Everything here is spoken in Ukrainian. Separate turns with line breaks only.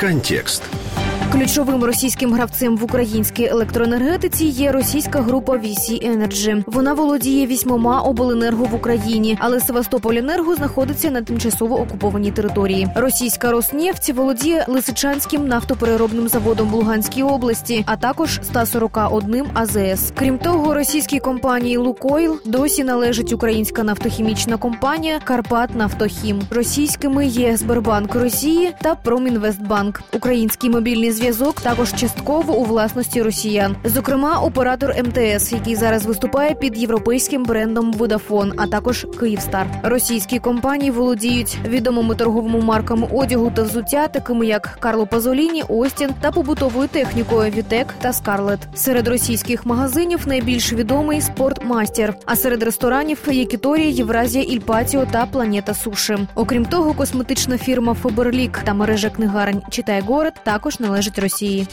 Контекст.
Ключовим російським гравцем в українській електроенергетиці є російська група VC Energy. Вона володіє вісьмома обленерго в Україні, але Севастополь-Енерго знаходиться на тимчасово окупованій території. Російська Роснефть володіє Лисичанським нафтопереробним заводом в Луганській області, а також 141 АЗС. Крім того, російській компанії Лукойл досі належить українська нафтохімічна компанія Карпат Нафтохім. Російськими є Сбербанк Росії та Промінвестбанк. Український мобільний зв'язок також частково у власності росіян, зокрема, оператор МТС, який зараз виступає під європейським брендом Водафон, а також Київстар. Російські компанії володіють відомими торговими марками одягу та взуття, такими як Карло Пазоліні, Остін та побутовою технікою Вітек та Скарлет. Серед російських магазинів найбільш відомий спортмастер, а серед ресторанів Якіторія, Євразія, Ільпатіо та Планета Суші. Окрім того, косметична фірма Фаберлік та мережа книгарень Читай город також належить Росії.